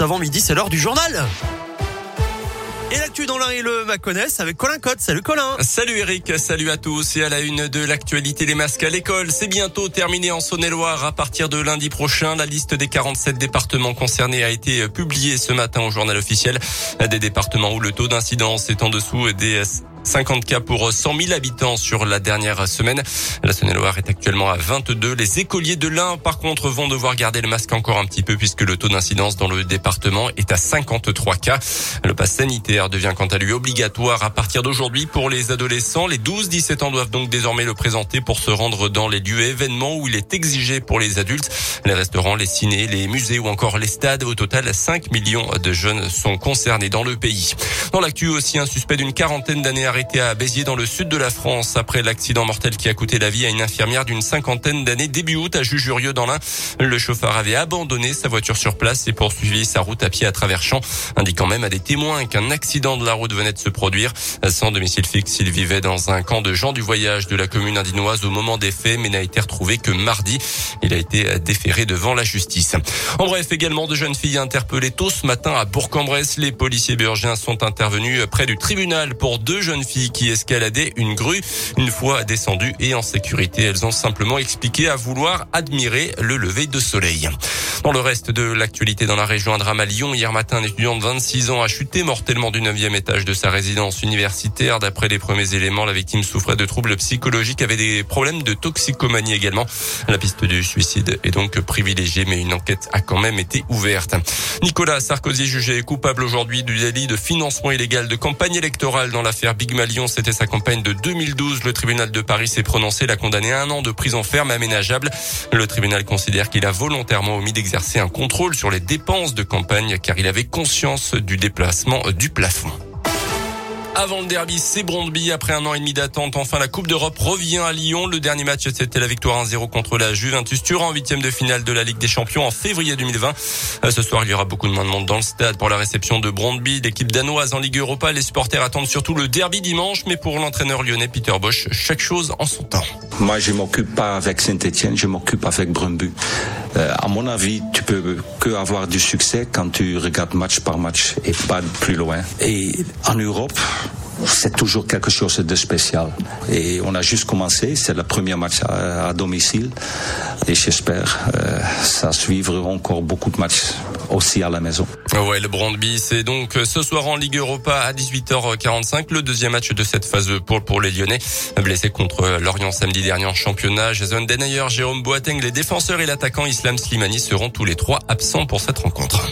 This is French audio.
avant midi, c'est l'heure du journal. Et l'actu dans l'un et le Maconnais avec Colin Cotte. Salut Colin. Salut Eric, salut à tous et à la une de l'actualité les masques à l'école. C'est bientôt terminé en Saône-et-Loire. À partir de lundi prochain, la liste des 47 départements concernés a été publiée ce matin au journal officiel. Des départements où le taux d'incidence est en dessous des 50 cas pour 100 000 habitants sur la dernière semaine. La Saône-et-Loire est actuellement à 22. Les écoliers de l'Ain, par contre, vont devoir garder le masque encore un petit peu puisque le taux d'incidence dans le département est à 53 cas. Le pass sanitaire devient quant à lui obligatoire à partir d'aujourd'hui pour les adolescents. Les 12-17 ans doivent donc désormais le présenter pour se rendre dans les lieux événements où il est exigé pour les adultes. Les restaurants, les cinés, les musées ou encore les stades. Au total, 5 millions de jeunes sont concernés dans le pays. Dans l'actu aussi, un suspect d'une quarantaine d'années arrêté à Béziers dans le sud de la France après l'accident mortel qui a coûté la vie à une infirmière d'une cinquantaine d'années début août à Jujurieux dans l'Ain. Le chauffeur avait abandonné sa voiture sur place et poursuivi sa route à pied à travers champs, indiquant même à des témoins qu'un accident de la route venait de se produire. Sans domicile fixe, il vivait dans un camp de gens du voyage de la commune indinoise au moment des faits, mais n'a été retrouvé que mardi. Il a été déféré devant la justice. En bref, également de jeunes filles interpellées tôt ce matin à Bourg-en-Bresse. Les policiers burgiens sont intervenus près du tribunal pour deux jeunes filles qui escaladaient une grue. Une fois descendues et en sécurité, elles ont simplement expliqué à vouloir admirer le lever de soleil. Dans le reste de l'actualité dans la région, un drame à Lyon. Hier matin, un étudiant de 26 ans a chuté mortellement du 9e étage de sa résidence universitaire. D'après les premiers éléments, la victime souffrait de troubles psychologiques, avait des problèmes de toxicomanie également. La piste du suicide est donc privilégiée, mais une enquête a quand même été ouverte. Nicolas Sarkozy jugé coupable aujourd'hui du délit de financement illégal de campagne électorale dans l'affaire Big Malion. C'était sa campagne de 2012. Le tribunal de Paris s'est prononcé, l'a condamné à un an de prison ferme aménageable. Le tribunal considère qu'il a volontairement omis d'exercer un contrôle sur les dépenses de campagne car il avait conscience du déplacement du plafond. Avant le derby, c'est Brondby. Après un an et demi d'attente, enfin la Coupe d'Europe revient à Lyon. Le dernier match, c'était la victoire 1-0 contre la Juventus Turin en huitième de finale de la Ligue des Champions en février 2020. Euh, ce soir, il y aura beaucoup de monde dans le stade pour la réception de Brondby, l'équipe danoise en Ligue Europa. Les supporters attendent surtout le derby dimanche, mais pour l'entraîneur lyonnais Peter Bosch, chaque chose en son temps. Moi, je m'occupe pas avec Saint-Etienne, je m'occupe avec Brumby. Euh, à mon avis, tu peux que avoir du succès quand tu regardes match par match et pas plus loin. Et en Europe, c'est toujours quelque chose de spécial. Et on a juste commencé, c'est le premier match à, domicile. Et j'espère euh, ça suivra encore beaucoup de matchs aussi à la maison. Ouais, le Brandby, c'est donc ce soir en Ligue Europa à 18h45, le deuxième match de cette phase pour, pour les Lyonnais. Blessé contre Lorient samedi dernier en championnat, Jason Denayer, Jérôme Boateng, les défenseurs et l'attaquant Islam Slimani seront tous les trois absents pour cette rencontre.